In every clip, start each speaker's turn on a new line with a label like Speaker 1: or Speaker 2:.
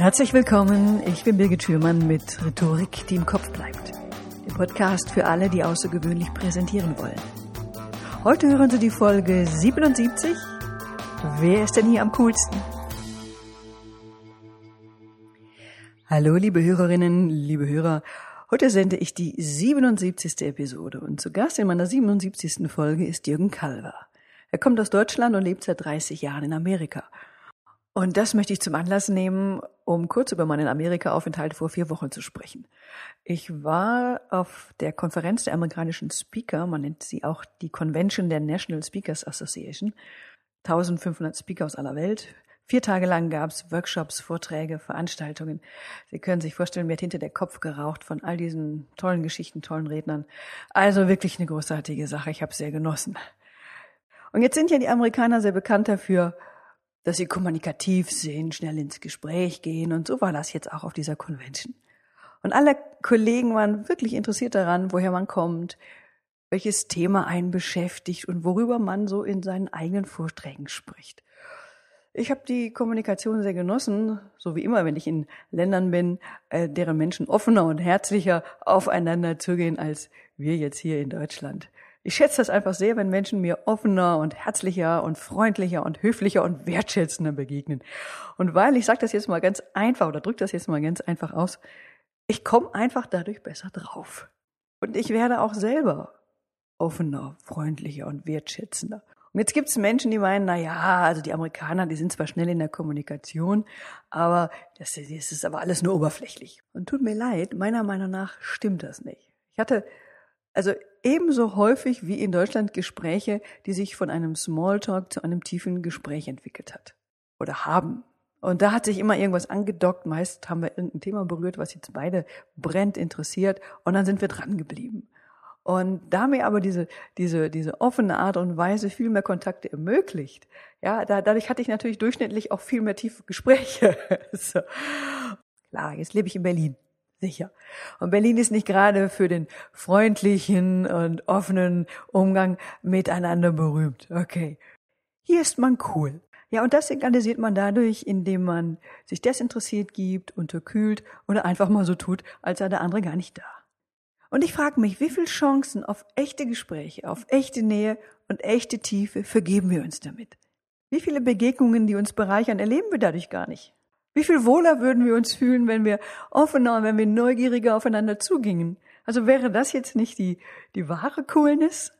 Speaker 1: Herzlich willkommen, ich bin Birgit Schürmann mit Rhetorik, die im Kopf bleibt. Der Podcast für alle, die außergewöhnlich präsentieren wollen. Heute hören Sie die Folge 77. Wer ist denn hier am coolsten? Hallo, liebe Hörerinnen, liebe Hörer. Heute sende ich die 77. Episode und zu Gast in meiner 77. Folge ist Jürgen Kalver. Er kommt aus Deutschland und lebt seit 30 Jahren in Amerika. Und das möchte ich zum Anlass nehmen, um kurz über meinen Amerika-Aufenthalt vor vier Wochen zu sprechen. Ich war auf der Konferenz der amerikanischen Speaker, man nennt sie auch die Convention der National Speakers Association, 1500 Speaker aus aller Welt. Vier Tage lang gab es Workshops, Vorträge, Veranstaltungen. Sie können sich vorstellen, mir hat hinter der Kopf geraucht von all diesen tollen Geschichten, tollen Rednern. Also wirklich eine großartige Sache. Ich habe sehr genossen. Und jetzt sind ja die Amerikaner sehr bekannt dafür, dass sie kommunikativ sind, schnell ins Gespräch gehen. Und so war das jetzt auch auf dieser Convention. Und alle Kollegen waren wirklich interessiert daran, woher man kommt, welches Thema einen beschäftigt und worüber man so in seinen eigenen Vorträgen spricht. Ich habe die Kommunikation sehr genossen, so wie immer, wenn ich in Ländern bin, äh, deren Menschen offener und herzlicher aufeinander zugehen als wir jetzt hier in Deutschland. Ich schätze das einfach sehr, wenn Menschen mir offener und herzlicher und freundlicher und höflicher und wertschätzender begegnen. Und weil, ich sage das jetzt mal ganz einfach oder drücke das jetzt mal ganz einfach aus, ich komme einfach dadurch besser drauf. Und ich werde auch selber offener, freundlicher und wertschätzender. Und jetzt gibt es Menschen, die meinen, na ja, also die Amerikaner, die sind zwar schnell in der Kommunikation, aber das, das ist aber alles nur oberflächlich. Und tut mir leid, meiner Meinung nach stimmt das nicht. Ich hatte also ebenso häufig wie in Deutschland Gespräche, die sich von einem Smalltalk zu einem tiefen Gespräch entwickelt hat oder haben. Und da hat sich immer irgendwas angedockt. Meist haben wir irgendein Thema berührt, was jetzt beide brennt, interessiert. Und dann sind wir dran geblieben. Und da mir aber diese, diese, diese offene Art und Weise viel mehr Kontakte ermöglicht, ja, da, dadurch hatte ich natürlich durchschnittlich auch viel mehr tiefe Gespräche. so. Klar, jetzt lebe ich in Berlin. Sicher. Und Berlin ist nicht gerade für den freundlichen und offenen Umgang miteinander berühmt. Okay. Hier ist man cool. Ja, und das signalisiert man dadurch, indem man sich desinteressiert gibt, unterkühlt oder einfach mal so tut, als sei der andere gar nicht da. Und ich frage mich, wie viele Chancen auf echte Gespräche, auf echte Nähe und echte Tiefe vergeben wir uns damit? Wie viele Begegnungen, die uns bereichern, erleben wir dadurch gar nicht? Wie viel wohler würden wir uns fühlen, wenn wir offener und wenn wir neugieriger aufeinander zugingen? Also wäre das jetzt nicht die, die wahre Coolness?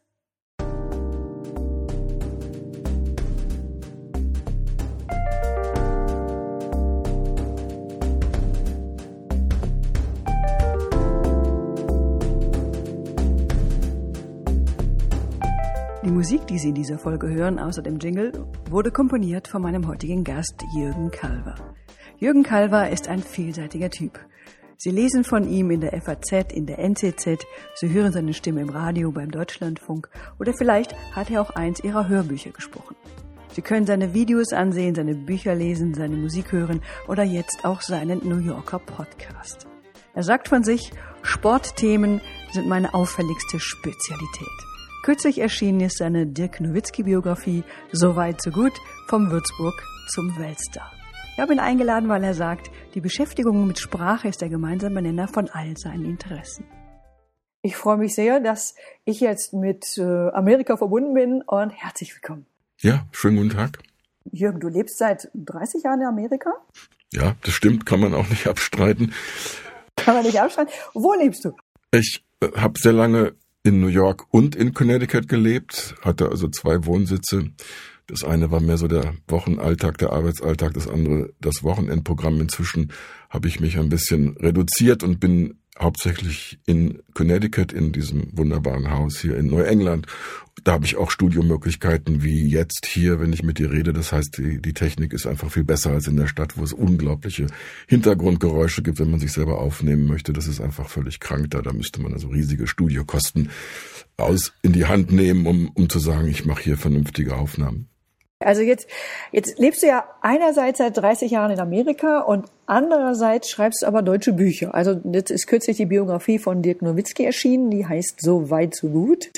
Speaker 1: Die Musik, die Sie in dieser Folge hören, außer dem Jingle, wurde komponiert von meinem heutigen Gast Jürgen Kalver. Jürgen Kalver ist ein vielseitiger Typ. Sie lesen von ihm in der FAZ, in der NZZ, Sie hören seine Stimme im Radio beim Deutschlandfunk oder vielleicht hat er auch eins ihrer Hörbücher gesprochen. Sie können seine Videos ansehen, seine Bücher lesen, seine Musik hören oder jetzt auch seinen New Yorker Podcast. Er sagt von sich, Sportthemen sind meine auffälligste Spezialität. Kürzlich erschienen ist seine Dirk Nowitzki-Biografie Soweit so gut vom Würzburg zum Weltstar. Ich habe ihn eingeladen, weil er sagt, die Beschäftigung mit Sprache ist der gemeinsame Nenner von all seinen Interessen. Ich freue mich sehr, dass ich jetzt mit äh, Amerika verbunden bin und herzlich willkommen.
Speaker 2: Ja, schönen guten Tag.
Speaker 1: Jürgen, du lebst seit 30 Jahren in Amerika?
Speaker 2: Ja, das stimmt, kann man auch nicht abstreiten.
Speaker 1: Kann man nicht abstreiten. Wo lebst du?
Speaker 2: Ich äh, habe sehr lange in New York und in Connecticut gelebt, hatte also zwei Wohnsitze das eine war mehr so der Wochenalltag, der Arbeitsalltag, das andere das Wochenendprogramm. Inzwischen habe ich mich ein bisschen reduziert und bin hauptsächlich in Connecticut, in diesem wunderbaren Haus hier in Neuengland. Da habe ich auch Studiomöglichkeiten wie jetzt hier, wenn ich mit dir rede. Das heißt, die, die Technik ist einfach viel besser als in der Stadt, wo es unglaubliche Hintergrundgeräusche gibt, wenn man sich selber aufnehmen möchte. Das ist einfach völlig krank da. Da müsste man also riesige Studiokosten aus in die Hand nehmen, um, um zu sagen, ich mache hier vernünftige Aufnahmen.
Speaker 1: Also jetzt, jetzt lebst du ja einerseits seit 30 Jahren in Amerika und andererseits schreibst du aber deutsche Bücher. Also jetzt ist kürzlich die Biografie von Dirk Nowitzki erschienen, die heißt So weit, so gut.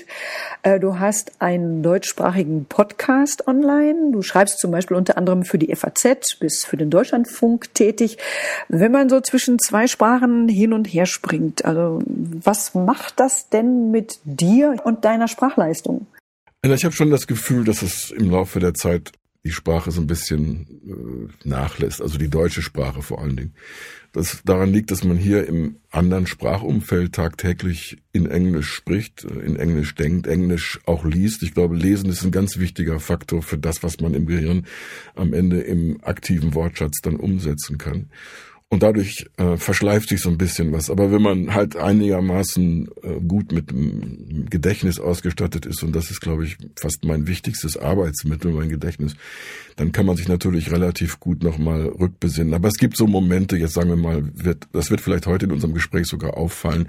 Speaker 1: Äh, du hast einen deutschsprachigen Podcast online. Du schreibst zum Beispiel unter anderem für die FAZ, bis für den Deutschlandfunk tätig. Wenn man so zwischen zwei Sprachen hin und her springt, also was macht das denn mit dir und deiner Sprachleistung?
Speaker 2: Ich habe schon das Gefühl, dass es im Laufe der Zeit die Sprache so ein bisschen äh, nachlässt, also die deutsche Sprache vor allen Dingen. Das daran liegt, dass man hier im anderen Sprachumfeld tagtäglich in Englisch spricht, äh, in Englisch denkt, Englisch auch liest. Ich glaube, Lesen ist ein ganz wichtiger Faktor für das, was man im Gehirn am Ende im aktiven Wortschatz dann umsetzen kann. Und dadurch äh, verschleift sich so ein bisschen was. Aber wenn man halt einigermaßen äh, gut mit Gedächtnis ausgestattet ist, und das ist, glaube ich, fast mein wichtigstes Arbeitsmittel, mein Gedächtnis, dann kann man sich natürlich relativ gut nochmal rückbesinnen. Aber es gibt so Momente, jetzt sagen wir mal, wird, das wird vielleicht heute in unserem Gespräch sogar auffallen,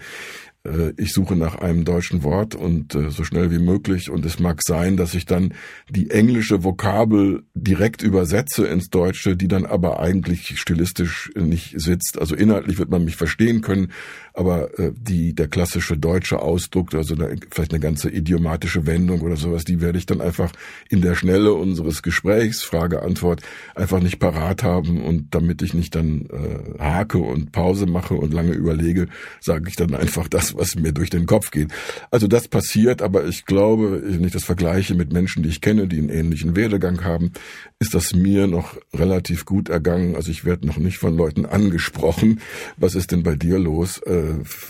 Speaker 2: ich suche nach einem deutschen Wort und äh, so schnell wie möglich. Und es mag sein, dass ich dann die englische Vokabel direkt übersetze ins Deutsche, die dann aber eigentlich stilistisch nicht sitzt. Also inhaltlich wird man mich verstehen können, aber äh, die der klassische deutsche Ausdruck, also eine, vielleicht eine ganze idiomatische Wendung oder sowas, die werde ich dann einfach in der Schnelle unseres Gesprächs, Frage, Antwort, einfach nicht parat haben und damit ich nicht dann äh, hake und Pause mache und lange überlege, sage ich dann einfach das, was mir durch den Kopf geht. Also das passiert, aber ich glaube, wenn ich das vergleiche mit Menschen, die ich kenne, die einen ähnlichen Werdegang haben, ist das mir noch relativ gut ergangen. Also ich werde noch nicht von Leuten angesprochen, was ist denn bei dir los? Äh,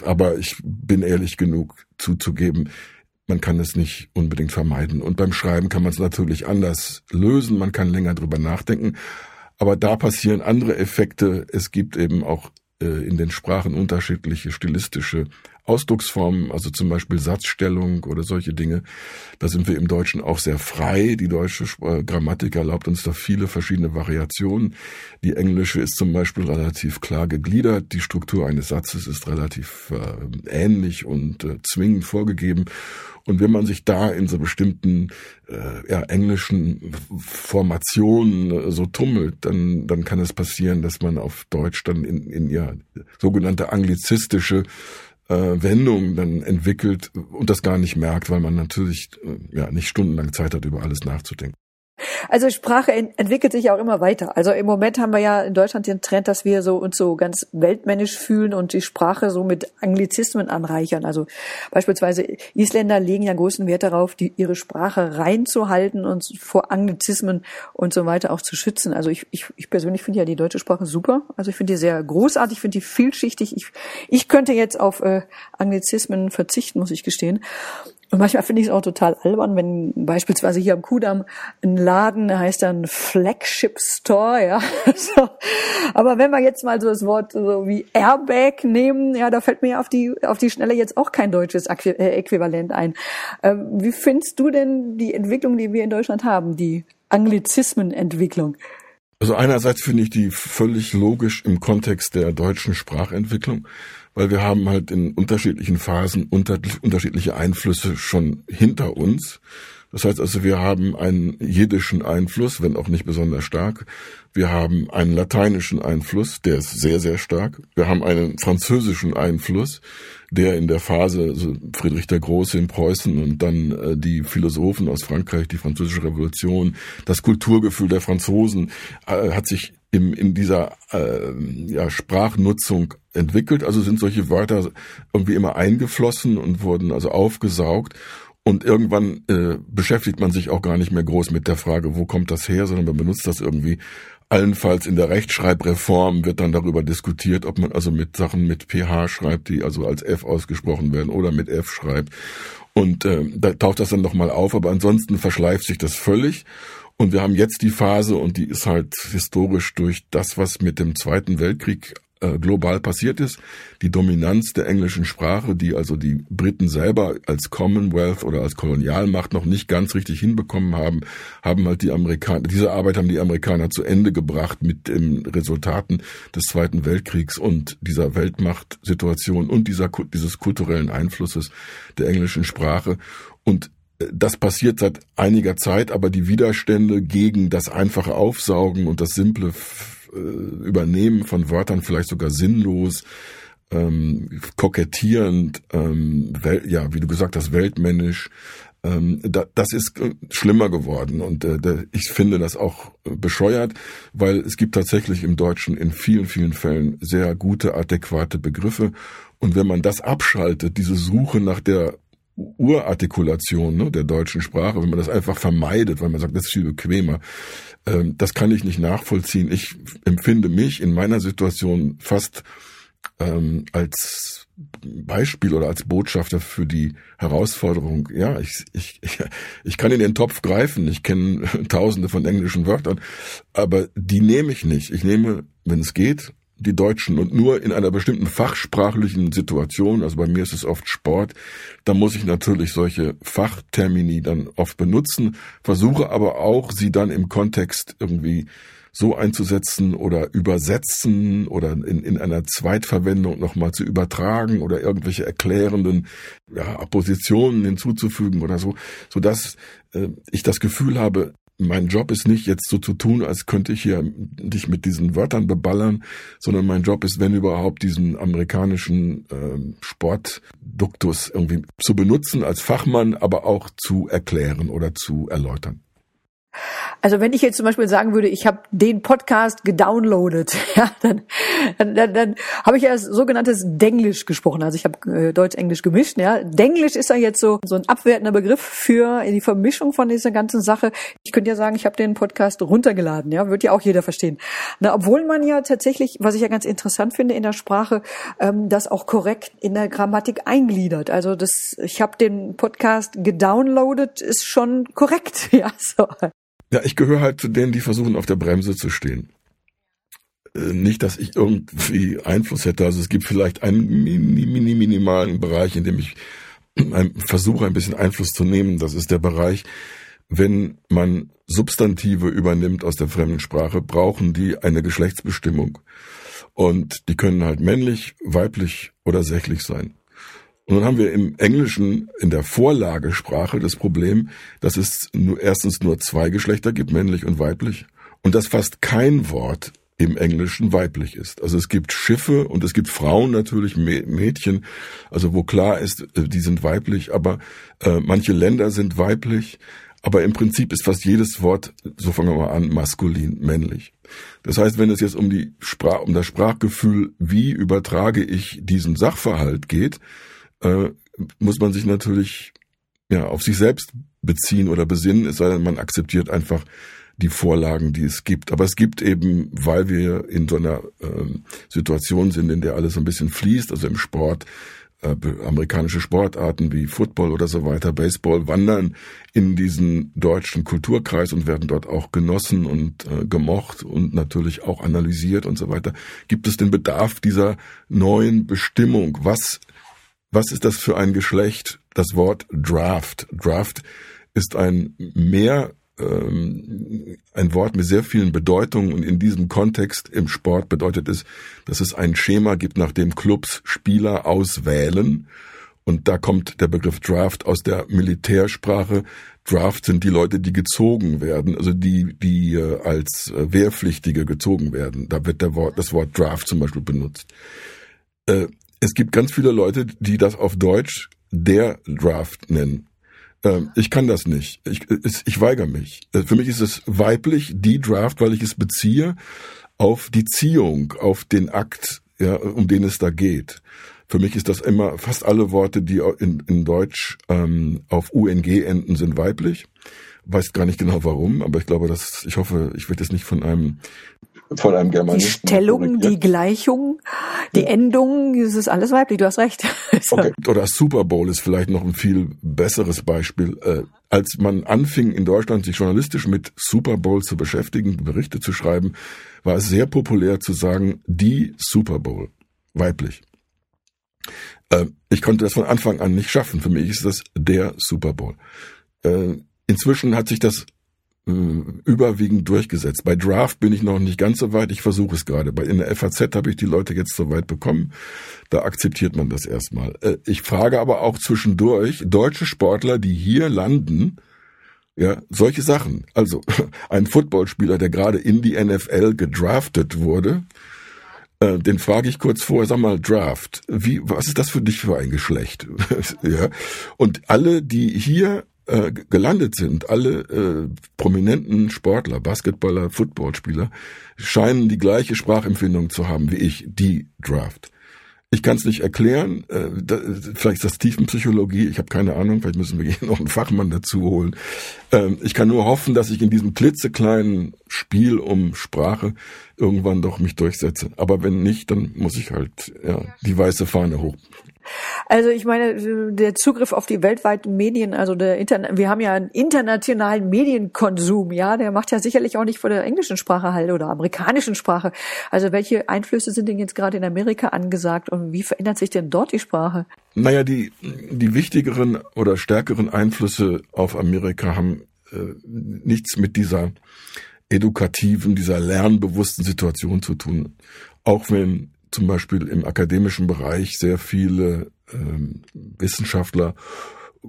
Speaker 2: aber ich bin ehrlich genug zuzugeben, man kann es nicht unbedingt vermeiden. Und beim Schreiben kann man es natürlich anders lösen, man kann länger drüber nachdenken. Aber da passieren andere Effekte. Es gibt eben auch äh, in den Sprachen unterschiedliche stilistische Ausdrucksformen, also zum Beispiel Satzstellung oder solche Dinge. Da sind wir im Deutschen auch sehr frei. Die deutsche Grammatik erlaubt uns da viele verschiedene Variationen. Die englische ist zum Beispiel relativ klar gegliedert. Die Struktur eines Satzes ist relativ äh, ähnlich und äh, zwingend vorgegeben. Und wenn man sich da in so bestimmten äh, ja, englischen Formationen äh, so tummelt, dann, dann kann es passieren, dass man auf Deutsch dann in, in ja sogenannte anglizistische äh, Wendung dann entwickelt und das gar nicht merkt, weil man natürlich äh, ja nicht stundenlang Zeit hat, über alles nachzudenken.
Speaker 1: Also Sprache entwickelt sich auch immer weiter. Also im Moment haben wir ja in Deutschland den Trend, dass wir so uns so ganz weltmännisch fühlen und die Sprache so mit Anglizismen anreichern. Also beispielsweise Isländer legen ja großen Wert darauf, die, ihre Sprache reinzuhalten und vor Anglizismen und so weiter auch zu schützen. Also ich, ich, ich persönlich finde ja die deutsche Sprache super. Also ich finde die sehr großartig, ich finde die vielschichtig. Ich, ich könnte jetzt auf äh, Anglizismen verzichten, muss ich gestehen. Und manchmal finde ich es auch total albern, wenn beispielsweise hier am Kudamm ein Laden, heißt dann Flagship Store, ja. So. Aber wenn wir jetzt mal so das Wort so wie Airbag nehmen, ja, da fällt mir auf die, auf die Schnelle jetzt auch kein deutsches äh, Äquivalent ein. Ähm, wie findest du denn die Entwicklung, die wir in Deutschland haben, die Anglizismenentwicklung?
Speaker 2: Also einerseits finde ich die völlig logisch im Kontext der deutschen Sprachentwicklung weil wir haben halt in unterschiedlichen Phasen unter, unterschiedliche Einflüsse schon hinter uns. Das heißt also, wir haben einen jiddischen Einfluss, wenn auch nicht besonders stark. Wir haben einen lateinischen Einfluss, der ist sehr, sehr stark. Wir haben einen französischen Einfluss, der in der Phase also Friedrich der Große in Preußen und dann äh, die Philosophen aus Frankreich, die französische Revolution, das Kulturgefühl der Franzosen äh, hat sich im, in dieser äh, ja, Sprachnutzung entwickelt. Also sind solche Wörter irgendwie immer eingeflossen und wurden also aufgesaugt. Und irgendwann äh, beschäftigt man sich auch gar nicht mehr groß mit der Frage, wo kommt das her, sondern man benutzt das irgendwie. Allenfalls in der Rechtschreibreform wird dann darüber diskutiert, ob man also mit Sachen mit PH schreibt, die also als F ausgesprochen werden oder mit F schreibt. Und äh, da taucht das dann nochmal auf, aber ansonsten verschleift sich das völlig. Und wir haben jetzt die Phase, und die ist halt historisch durch das, was mit dem Zweiten Weltkrieg äh, global passiert ist, die Dominanz der englischen Sprache, die also die Briten selber als Commonwealth oder als Kolonialmacht noch nicht ganz richtig hinbekommen haben, haben halt die Amerikaner, diese Arbeit haben die Amerikaner zu Ende gebracht mit den Resultaten des Zweiten Weltkriegs und dieser Weltmachtsituation und dieser, dieses kulturellen Einflusses der englischen Sprache. Und das passiert seit einiger Zeit, aber die Widerstände gegen das einfache Aufsaugen und das simple äh, Übernehmen von Wörtern vielleicht sogar sinnlos, ähm, kokettierend, ähm, ja, wie du gesagt hast, weltmännisch, ähm, da, das ist äh, schlimmer geworden und äh, ich finde das auch äh, bescheuert, weil es gibt tatsächlich im Deutschen in vielen, vielen Fällen sehr gute, adäquate Begriffe und wenn man das abschaltet, diese Suche nach der Urartikulation ne, der deutschen Sprache, wenn man das einfach vermeidet, weil man sagt, das ist viel bequemer, ähm, das kann ich nicht nachvollziehen. Ich empfinde mich in meiner Situation fast ähm, als Beispiel oder als Botschafter für die Herausforderung. Ja, ich, ich, ich, ich kann in den Topf greifen. Ich kenne tausende von englischen Wörtern, aber die nehme ich nicht. Ich nehme, wenn es geht, die Deutschen. Und nur in einer bestimmten fachsprachlichen Situation, also bei mir ist es oft Sport, da muss ich natürlich solche Fachtermini dann oft benutzen, versuche aber auch, sie dann im Kontext irgendwie so einzusetzen oder übersetzen oder in, in einer Zweitverwendung nochmal zu übertragen oder irgendwelche erklärenden ja, Appositionen hinzuzufügen oder so, so dass äh, ich das Gefühl habe, mein Job ist nicht jetzt so zu tun, als könnte ich hier dich mit diesen Wörtern beballern, sondern mein Job ist, wenn überhaupt, diesen amerikanischen äh, Sportduktus irgendwie zu benutzen als Fachmann, aber auch zu erklären oder zu erläutern.
Speaker 1: Also wenn ich jetzt zum Beispiel sagen würde, ich habe den Podcast gedownloadet, ja, dann, dann, dann, dann habe ich ja sogenanntes Denglisch gesprochen. Also ich habe äh, Deutsch-Englisch gemischt. Ja. Denglisch ist ja jetzt so, so ein abwertender Begriff für die Vermischung von dieser ganzen Sache. Ich könnte ja sagen, ich habe den Podcast runtergeladen. Ja, wird ja auch jeder verstehen. Na, obwohl man ja tatsächlich, was ich ja ganz interessant finde in der Sprache, ähm, das auch korrekt in der Grammatik eingliedert. Also das, ich habe den Podcast gedownloadet, ist schon korrekt. Ja, so.
Speaker 2: Ja, ich gehöre halt zu denen, die versuchen, auf der Bremse zu stehen. Äh, nicht, dass ich irgendwie Einfluss hätte. Also es gibt vielleicht einen mini, mini, minimalen Bereich, in dem ich versuche, ein bisschen Einfluss zu nehmen. Das ist der Bereich, wenn man Substantive übernimmt aus der fremden Sprache, brauchen die eine Geschlechtsbestimmung. Und die können halt männlich, weiblich oder sächlich sein. Und dann haben wir im Englischen in der Vorlagesprache das Problem, dass es nur, erstens nur zwei Geschlechter gibt, männlich und weiblich, und dass fast kein Wort im Englischen weiblich ist. Also es gibt Schiffe und es gibt Frauen natürlich, Mädchen, also wo klar ist, äh, die sind weiblich, aber äh, manche Länder sind weiblich, aber im Prinzip ist fast jedes Wort, so fangen wir mal an, maskulin, männlich. Das heißt, wenn es jetzt um die Sprach, um das Sprachgefühl, wie übertrage ich diesen Sachverhalt geht, äh, muss man sich natürlich ja auf sich selbst beziehen oder besinnen, es sei denn, man akzeptiert einfach die Vorlagen, die es gibt. Aber es gibt eben, weil wir in so einer äh, Situation sind, in der alles ein bisschen fließt, also im Sport, äh, amerikanische Sportarten wie Football oder so weiter, Baseball, wandern in diesen deutschen Kulturkreis und werden dort auch genossen und äh, gemocht und natürlich auch analysiert und so weiter. Gibt es den Bedarf dieser neuen Bestimmung? Was was ist das für ein Geschlecht? Das Wort Draft. Draft ist ein mehr ähm, ein Wort mit sehr vielen Bedeutungen und in diesem Kontext im Sport bedeutet es, dass es ein Schema gibt, nach dem Clubs Spieler auswählen. Und da kommt der Begriff Draft aus der Militärsprache. Draft sind die Leute, die gezogen werden, also die, die äh, als äh, Wehrpflichtige gezogen werden. Da wird der Wort, das Wort Draft zum Beispiel benutzt. Es gibt ganz viele Leute, die das auf Deutsch der Draft nennen. Ähm, ich kann das nicht. Ich, ich weigere mich. Äh, für mich ist es weiblich, die Draft, weil ich es beziehe auf die Ziehung, auf den Akt, ja, um den es da geht. Für mich ist das immer, fast alle Worte, die in, in Deutsch ähm, auf UNG enden, sind weiblich. Weiß gar nicht genau warum, aber ich glaube, dass ich hoffe, ich werde jetzt nicht von einem von einem Germanisten.
Speaker 1: Die Stellung, die Gleichung, die ja. Endung, das ist alles weiblich, du hast recht.
Speaker 2: okay. Oder Super Bowl ist vielleicht noch ein viel besseres Beispiel. Äh, als man anfing in Deutschland sich journalistisch mit Super Bowl zu beschäftigen, Berichte zu schreiben, war es sehr populär zu sagen, die Super Bowl, weiblich. Äh, ich konnte das von Anfang an nicht schaffen. Für mich ist das der Super Bowl. Äh, inzwischen hat sich das äh, überwiegend durchgesetzt. Bei Draft bin ich noch nicht ganz so weit, ich versuche es gerade. In der FAZ habe ich die Leute jetzt so weit bekommen, da akzeptiert man das erstmal. Äh, ich frage aber auch zwischendurch deutsche Sportler, die hier landen, ja, solche Sachen. Also ein Footballspieler, der gerade in die NFL gedraftet wurde, äh, den frage ich kurz vorher, sag mal, Draft, wie, was ist das für dich für ein Geschlecht? ja. Und alle, die hier äh, gelandet sind, alle äh, prominenten Sportler, Basketballer, Footballspieler, scheinen die gleiche Sprachempfindung zu haben wie ich, die Draft. Ich kann es nicht erklären. Äh, da, vielleicht ist das Tiefenpsychologie. Ich habe keine Ahnung. Vielleicht müssen wir hier noch einen Fachmann dazu holen. Ähm, ich kann nur hoffen, dass ich in diesem klitzekleinen Spiel um Sprache irgendwann doch mich durchsetze. Aber wenn nicht, dann muss ich halt ja, die weiße Fahne hoch
Speaker 1: also ich meine, der Zugriff auf die weltweiten Medien, also der Internet, wir haben ja einen internationalen Medienkonsum, ja, der macht ja sicherlich auch nicht vor der englischen Sprache halt oder amerikanischen Sprache. Also welche Einflüsse sind denn jetzt gerade in Amerika angesagt und wie verändert sich denn dort die Sprache?
Speaker 2: Naja, die, die wichtigeren oder stärkeren Einflüsse auf Amerika haben äh, nichts mit dieser edukativen, dieser lernbewussten Situation zu tun. Auch wenn zum Beispiel im akademischen Bereich sehr viele ähm, Wissenschaftler,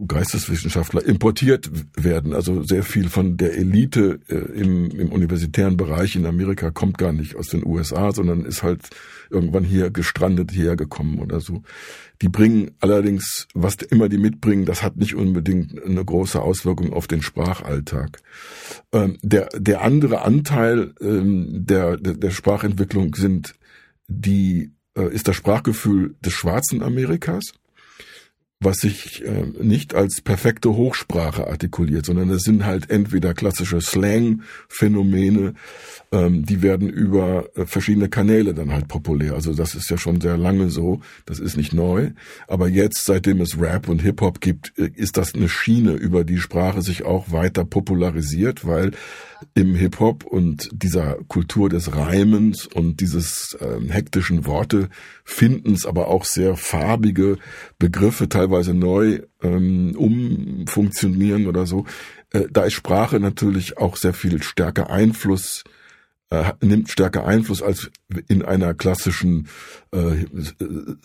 Speaker 2: Geisteswissenschaftler importiert werden. Also sehr viel von der Elite äh, im, im universitären Bereich in Amerika kommt gar nicht aus den USA, sondern ist halt irgendwann hier gestrandet hierher gekommen oder so. Die bringen allerdings, was immer die mitbringen, das hat nicht unbedingt eine große Auswirkung auf den Sprachalltag. Ähm, der, der andere Anteil ähm, der, der, der Sprachentwicklung sind die äh, ist das Sprachgefühl des schwarzen Amerikas, was sich äh, nicht als perfekte Hochsprache artikuliert, sondern es sind halt entweder klassische Slang-Phänomene, ähm, die werden über äh, verschiedene Kanäle dann halt populär. Also das ist ja schon sehr lange so, das ist nicht neu. Aber jetzt, seitdem es Rap und Hip-Hop gibt, äh, ist das eine Schiene, über die Sprache sich auch weiter popularisiert, weil im Hip-Hop und dieser Kultur des Reimens und dieses äh, hektischen Worte findens, aber auch sehr farbige Begriffe neu ähm, umfunktionieren oder so. Äh, da ist Sprache natürlich auch sehr viel stärker Einfluss äh, nimmt stärker Einfluss als in einer klassischen äh,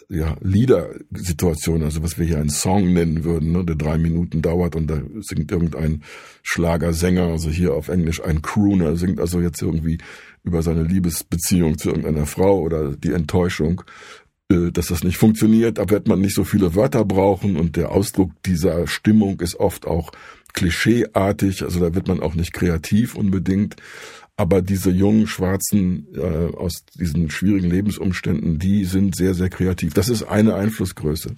Speaker 2: ja, Liedersituation, also was wir hier einen Song nennen würden, ne, der drei Minuten dauert und da singt irgendein Schlagersänger, also hier auf Englisch ein Crooner, singt also jetzt irgendwie über seine Liebesbeziehung zu irgendeiner Frau oder die Enttäuschung äh, dass das nicht funktioniert, da wird man nicht so viele Wörter brauchen. Und der Ausdruck dieser Stimmung ist oft auch klischeeartig, also da wird man auch nicht kreativ unbedingt. Aber diese jungen Schwarzen äh, aus diesen schwierigen Lebensumständen, die sind sehr, sehr kreativ. Das ist eine Einflussgröße.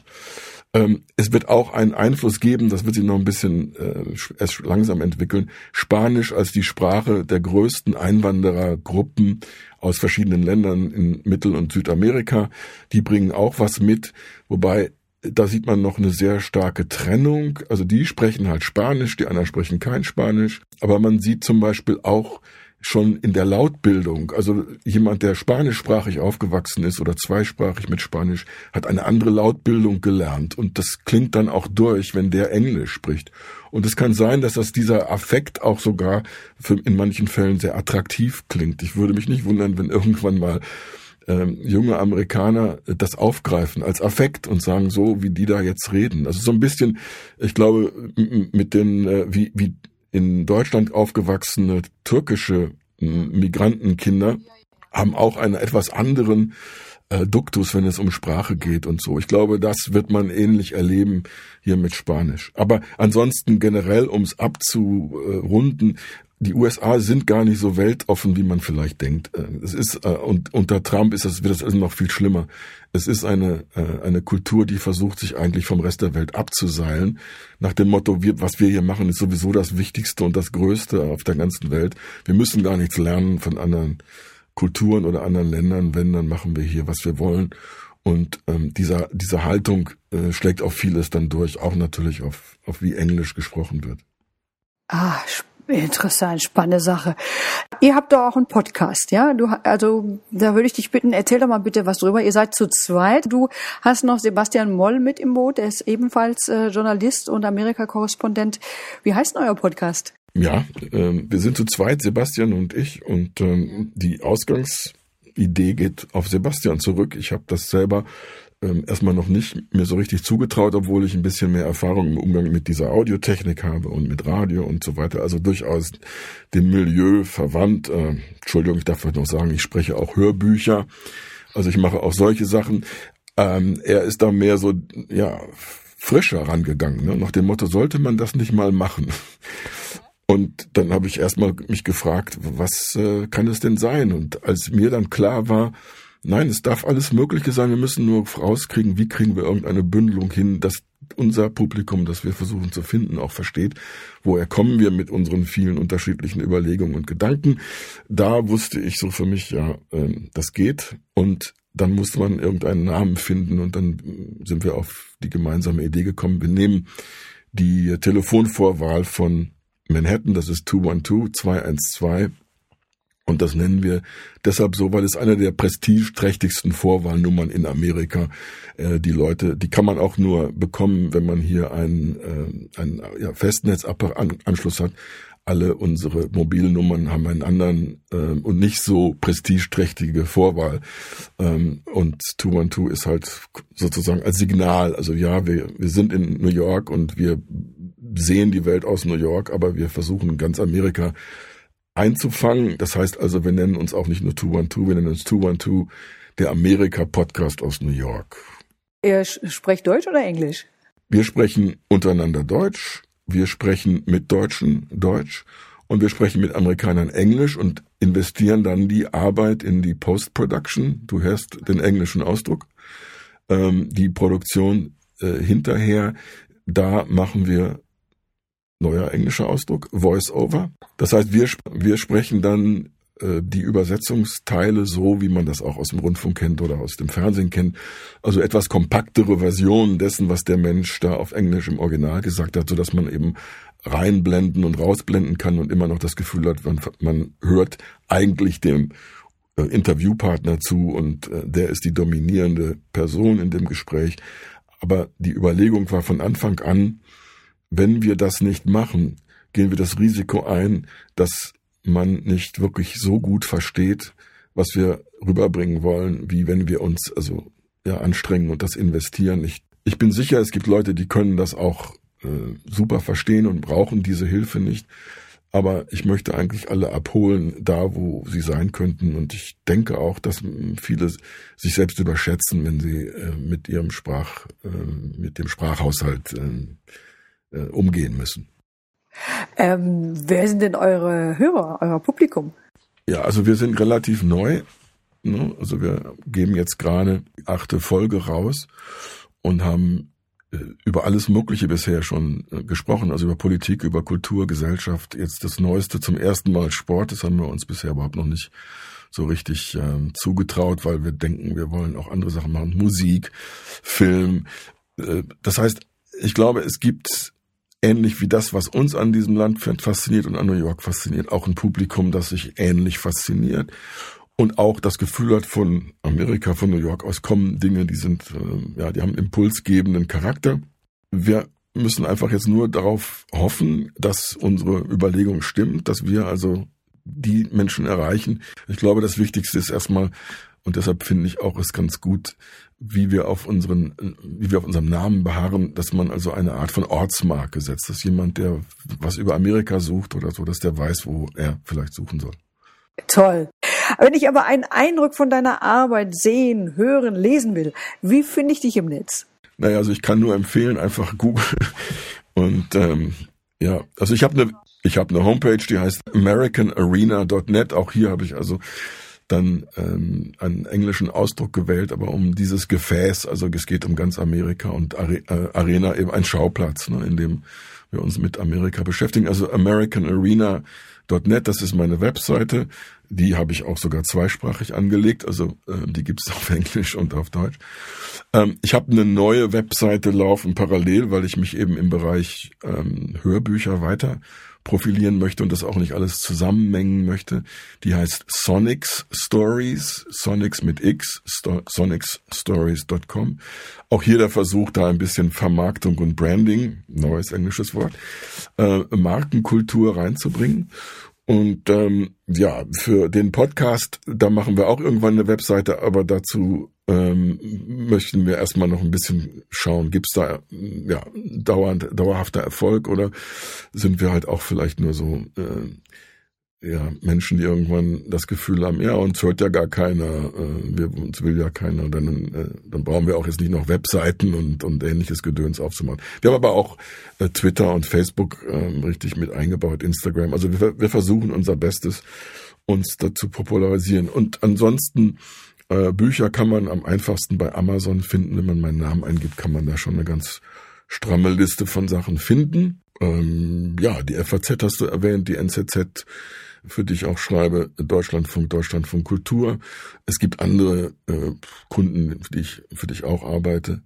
Speaker 2: Ähm, es wird auch einen Einfluss geben, das wird sich noch ein bisschen äh, erst langsam entwickeln, Spanisch als die Sprache der größten Einwanderergruppen aus verschiedenen Ländern in Mittel- und Südamerika. Die bringen auch was mit, wobei da sieht man noch eine sehr starke Trennung. Also die sprechen halt Spanisch, die anderen sprechen kein Spanisch. Aber man sieht zum Beispiel auch schon in der Lautbildung, also jemand, der spanischsprachig aufgewachsen ist oder zweisprachig mit Spanisch, hat eine andere Lautbildung gelernt und das klingt dann auch durch, wenn der Englisch spricht. Und es kann sein, dass das dieser Affekt auch sogar für, in manchen Fällen sehr attraktiv klingt. Ich würde mich nicht wundern, wenn irgendwann mal ähm, junge Amerikaner das aufgreifen als Affekt und sagen so, wie die da jetzt reden. Also so ein bisschen, ich glaube, mit den, äh, wie, wie in Deutschland aufgewachsene türkische Migrantenkinder haben auch einen etwas anderen äh, Duktus, wenn es um Sprache geht und so. Ich glaube, das wird man ähnlich erleben hier mit Spanisch. Aber ansonsten generell, um es abzurunden, die USA sind gar nicht so weltoffen, wie man vielleicht denkt. Äh, es ist äh, und unter Trump ist das wird das noch viel schlimmer. Es ist eine äh, eine Kultur, die versucht sich eigentlich vom Rest der Welt abzuseilen, nach dem Motto, wir, was wir hier machen, ist sowieso das Wichtigste und das Größte auf der ganzen Welt. Wir müssen gar nichts lernen von anderen Kulturen oder anderen Ländern. Wenn, dann machen wir hier, was wir wollen. Und ähm, dieser diese Haltung äh, schlägt auf vieles dann durch, auch natürlich auf auf wie Englisch gesprochen wird.
Speaker 1: Ah. Interessant, spannende Sache. Ihr habt doch auch einen Podcast, ja? Du, also da würde ich dich bitten, erzähl doch mal bitte was drüber. Ihr seid zu zweit. Du hast noch Sebastian Moll mit im Boot. Er ist ebenfalls äh, Journalist und Amerika-Korrespondent. Wie heißt denn euer Podcast?
Speaker 2: Ja, äh, wir sind zu zweit, Sebastian und ich, und ähm, die Ausgangsidee geht auf Sebastian zurück. Ich habe das selber ähm, erstmal noch nicht mir so richtig zugetraut, obwohl ich ein bisschen mehr Erfahrung im Umgang mit dieser Audiotechnik habe und mit Radio und so weiter. Also durchaus dem Milieu verwandt. Äh, Entschuldigung, ich darf vielleicht noch sagen, ich spreche auch Hörbücher. Also ich mache auch solche Sachen. Ähm, er ist da mehr so, ja, frischer rangegangen, ne? nach dem Motto, sollte man das nicht mal machen? Und dann habe ich erstmal mich gefragt, was äh, kann es denn sein? Und als mir dann klar war, Nein, es darf alles Mögliche sein. Wir müssen nur rauskriegen, wie kriegen wir irgendeine Bündelung hin, dass unser Publikum, das wir versuchen zu finden, auch versteht, woher kommen wir mit unseren vielen unterschiedlichen Überlegungen und Gedanken. Da wusste ich so für mich, ja, äh, das geht. Und dann musste man irgendeinen Namen finden und dann sind wir auf die gemeinsame Idee gekommen. Wir nehmen die Telefonvorwahl von Manhattan, das ist 212 212 und das nennen wir deshalb so, weil es eine der prestigeträchtigsten Vorwahlnummern in Amerika. Äh, die Leute, die kann man auch nur bekommen, wenn man hier einen, äh, einen ja, Festnetzanschluss hat. Alle unsere Mobilnummern haben einen anderen äh, und nicht so prestigeträchtige Vorwahl. Ähm, und 212 ist halt sozusagen als Signal. Also ja, wir, wir sind in New York und wir sehen die Welt aus New York, aber wir versuchen ganz Amerika einzufangen. Das heißt also, wir nennen uns auch nicht nur 212, wir nennen uns 212, der Amerika-Podcast aus New York.
Speaker 1: Ihr spricht Deutsch oder Englisch?
Speaker 2: Wir sprechen untereinander Deutsch, wir sprechen mit Deutschen Deutsch und wir sprechen mit Amerikanern Englisch und investieren dann die Arbeit in die Post-Production. Du hörst den englischen Ausdruck. Ähm, die Produktion äh, hinterher, da machen wir neuer englischer Ausdruck, Voice-Over. Das heißt, wir, wir sprechen dann äh, die Übersetzungsteile so, wie man das auch aus dem Rundfunk kennt oder aus dem Fernsehen kennt. Also etwas kompaktere Versionen dessen, was der Mensch da auf Englisch im Original gesagt hat, so dass man eben reinblenden und rausblenden kann und immer noch das Gefühl hat, man, man hört eigentlich dem äh, Interviewpartner zu und äh, der ist die dominierende Person in dem Gespräch. Aber die Überlegung war von Anfang an, wenn wir das nicht machen, gehen wir das Risiko ein, dass man nicht wirklich so gut versteht, was wir rüberbringen wollen, wie wenn wir uns also ja anstrengen und das investieren. Ich, ich bin sicher, es gibt Leute, die können das auch äh, super verstehen und brauchen diese Hilfe nicht. Aber ich möchte eigentlich alle abholen, da wo sie sein könnten. Und ich denke auch, dass viele sich selbst überschätzen, wenn sie äh, mit ihrem Sprach, äh, mit dem Sprachhaushalt äh, äh, umgehen müssen.
Speaker 1: Ähm, wer sind denn eure Hörer, euer Publikum?
Speaker 2: Ja, also wir sind relativ neu. Ne? Also wir geben jetzt gerade die achte Folge raus und haben äh, über alles Mögliche bisher schon äh, gesprochen, also über Politik, über Kultur, Gesellschaft. Jetzt das Neueste zum ersten Mal Sport, das haben wir uns bisher überhaupt noch nicht so richtig äh, zugetraut, weil wir denken, wir wollen auch andere Sachen machen. Musik, Film. Äh, das heißt, ich glaube, es gibt ähnlich wie das, was uns an diesem Land fasziniert und an New York fasziniert, auch ein Publikum, das sich ähnlich fasziniert und auch das Gefühl hat von Amerika, von New York aus kommen Dinge, die sind, äh, ja, die haben impulsgebenden Charakter. Wir müssen einfach jetzt nur darauf hoffen, dass unsere Überlegung stimmt, dass wir also die Menschen erreichen. Ich glaube, das Wichtigste ist erstmal, und deshalb finde ich auch es ganz gut, wie wir auf unseren, wie wir auf unserem Namen beharren, dass man also eine Art von Ortsmarke setzt, dass jemand, der was über Amerika sucht oder so, dass der weiß, wo er vielleicht suchen soll.
Speaker 1: Toll. Wenn ich aber einen Eindruck von deiner Arbeit sehen, hören, lesen will, wie finde ich dich im Netz?
Speaker 2: Naja, also ich kann nur empfehlen, einfach Google. Und ähm, ja, also ich habe eine ich habe eine Homepage, die heißt americanarena.net. Auch hier habe ich also dann ähm, einen englischen Ausdruck gewählt, aber um dieses Gefäß, also es geht um ganz Amerika und Are äh, Arena eben ein Schauplatz, ne, in dem wir uns mit Amerika beschäftigen. Also americanarena.net, das ist meine Webseite. Die habe ich auch sogar zweisprachig angelegt, also äh, die gibt's auf Englisch und auf Deutsch. Ähm, ich habe eine neue Webseite laufen parallel, weil ich mich eben im Bereich ähm, Hörbücher weiter profilieren möchte und das auch nicht alles zusammenmengen möchte. Die heißt Sonics Stories, Sonics mit X, sonicsstories.com. Auch hier der Versuch, da ein bisschen Vermarktung und Branding, neues englisches Wort, Wort, äh, Markenkultur reinzubringen. Und ähm, ja, für den Podcast, da machen wir auch irgendwann eine Webseite, aber dazu ähm, möchten wir erstmal noch ein bisschen schauen, gibt's da ja dauernd, dauerhafter Erfolg oder sind wir halt auch vielleicht nur so äh, ja, Menschen, die irgendwann das Gefühl haben, ja, uns hört ja gar keiner, äh, wir, uns will ja keiner, dann, äh, dann brauchen wir auch jetzt nicht noch Webseiten und, und ähnliches Gedöns aufzumachen. Wir haben aber auch äh, Twitter und Facebook äh, richtig mit eingebaut, Instagram. Also wir, wir versuchen unser Bestes, uns dazu popularisieren. Und ansonsten, äh, Bücher kann man am einfachsten bei Amazon finden. Wenn man meinen Namen eingibt, kann man da schon eine ganz stramme Liste von Sachen finden. Ähm, ja, die FAZ hast du erwähnt, die NZZ, für die ich auch schreibe, Deutschlandfunk, Deutschlandfunk Kultur. Es gibt andere äh, Kunden, für die ich für dich auch arbeite.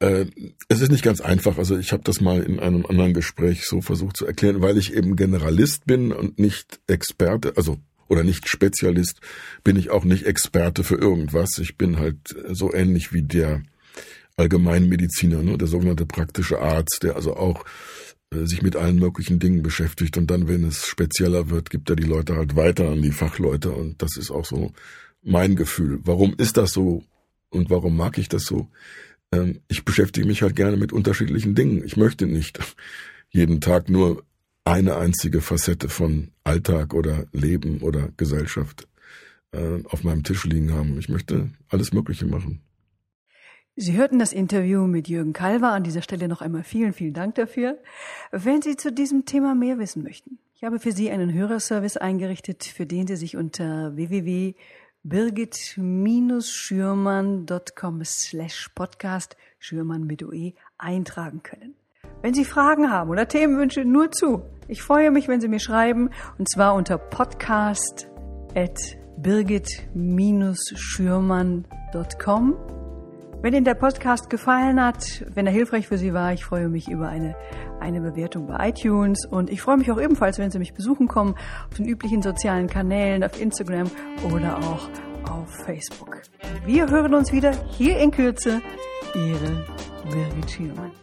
Speaker 2: Äh, es ist nicht ganz einfach. Also ich habe das mal in einem anderen Gespräch so versucht zu erklären, weil ich eben Generalist bin und nicht Experte, also oder nicht Spezialist, bin ich auch nicht Experte für irgendwas. Ich bin halt so ähnlich wie der Allgemeinmediziner, ne, der sogenannte praktische Arzt, der also auch äh, sich mit allen möglichen Dingen beschäftigt und dann, wenn es spezieller wird, gibt er die Leute halt weiter an die Fachleute und das ist auch so mein Gefühl. Warum ist das so und warum mag ich das so? Ähm, ich beschäftige mich halt gerne mit unterschiedlichen Dingen. Ich möchte nicht jeden Tag nur eine einzige Facette von Alltag oder Leben oder Gesellschaft äh, auf meinem Tisch liegen haben. Ich möchte alles Mögliche machen.
Speaker 1: Sie hörten das Interview mit Jürgen Kalver. An dieser Stelle noch einmal vielen, vielen Dank dafür. Wenn Sie zu diesem Thema mehr wissen möchten, ich habe für Sie einen Hörerservice eingerichtet, für den Sie sich unter www.birgit-schürmann.com slash podcast Schürmann mit OE eintragen können. Wenn Sie Fragen haben oder Themenwünsche, nur zu. Ich freue mich, wenn Sie mir schreiben, und zwar unter podcast at birgit-schürmann.com wenn Ihnen der Podcast gefallen hat, wenn er hilfreich für Sie war, ich freue mich über eine, eine Bewertung bei iTunes und ich freue mich auch ebenfalls, wenn Sie mich besuchen kommen auf den üblichen sozialen Kanälen, auf Instagram oder auch auf Facebook. Wir hören uns wieder hier in Kürze. Ihre Birgit Schiermann.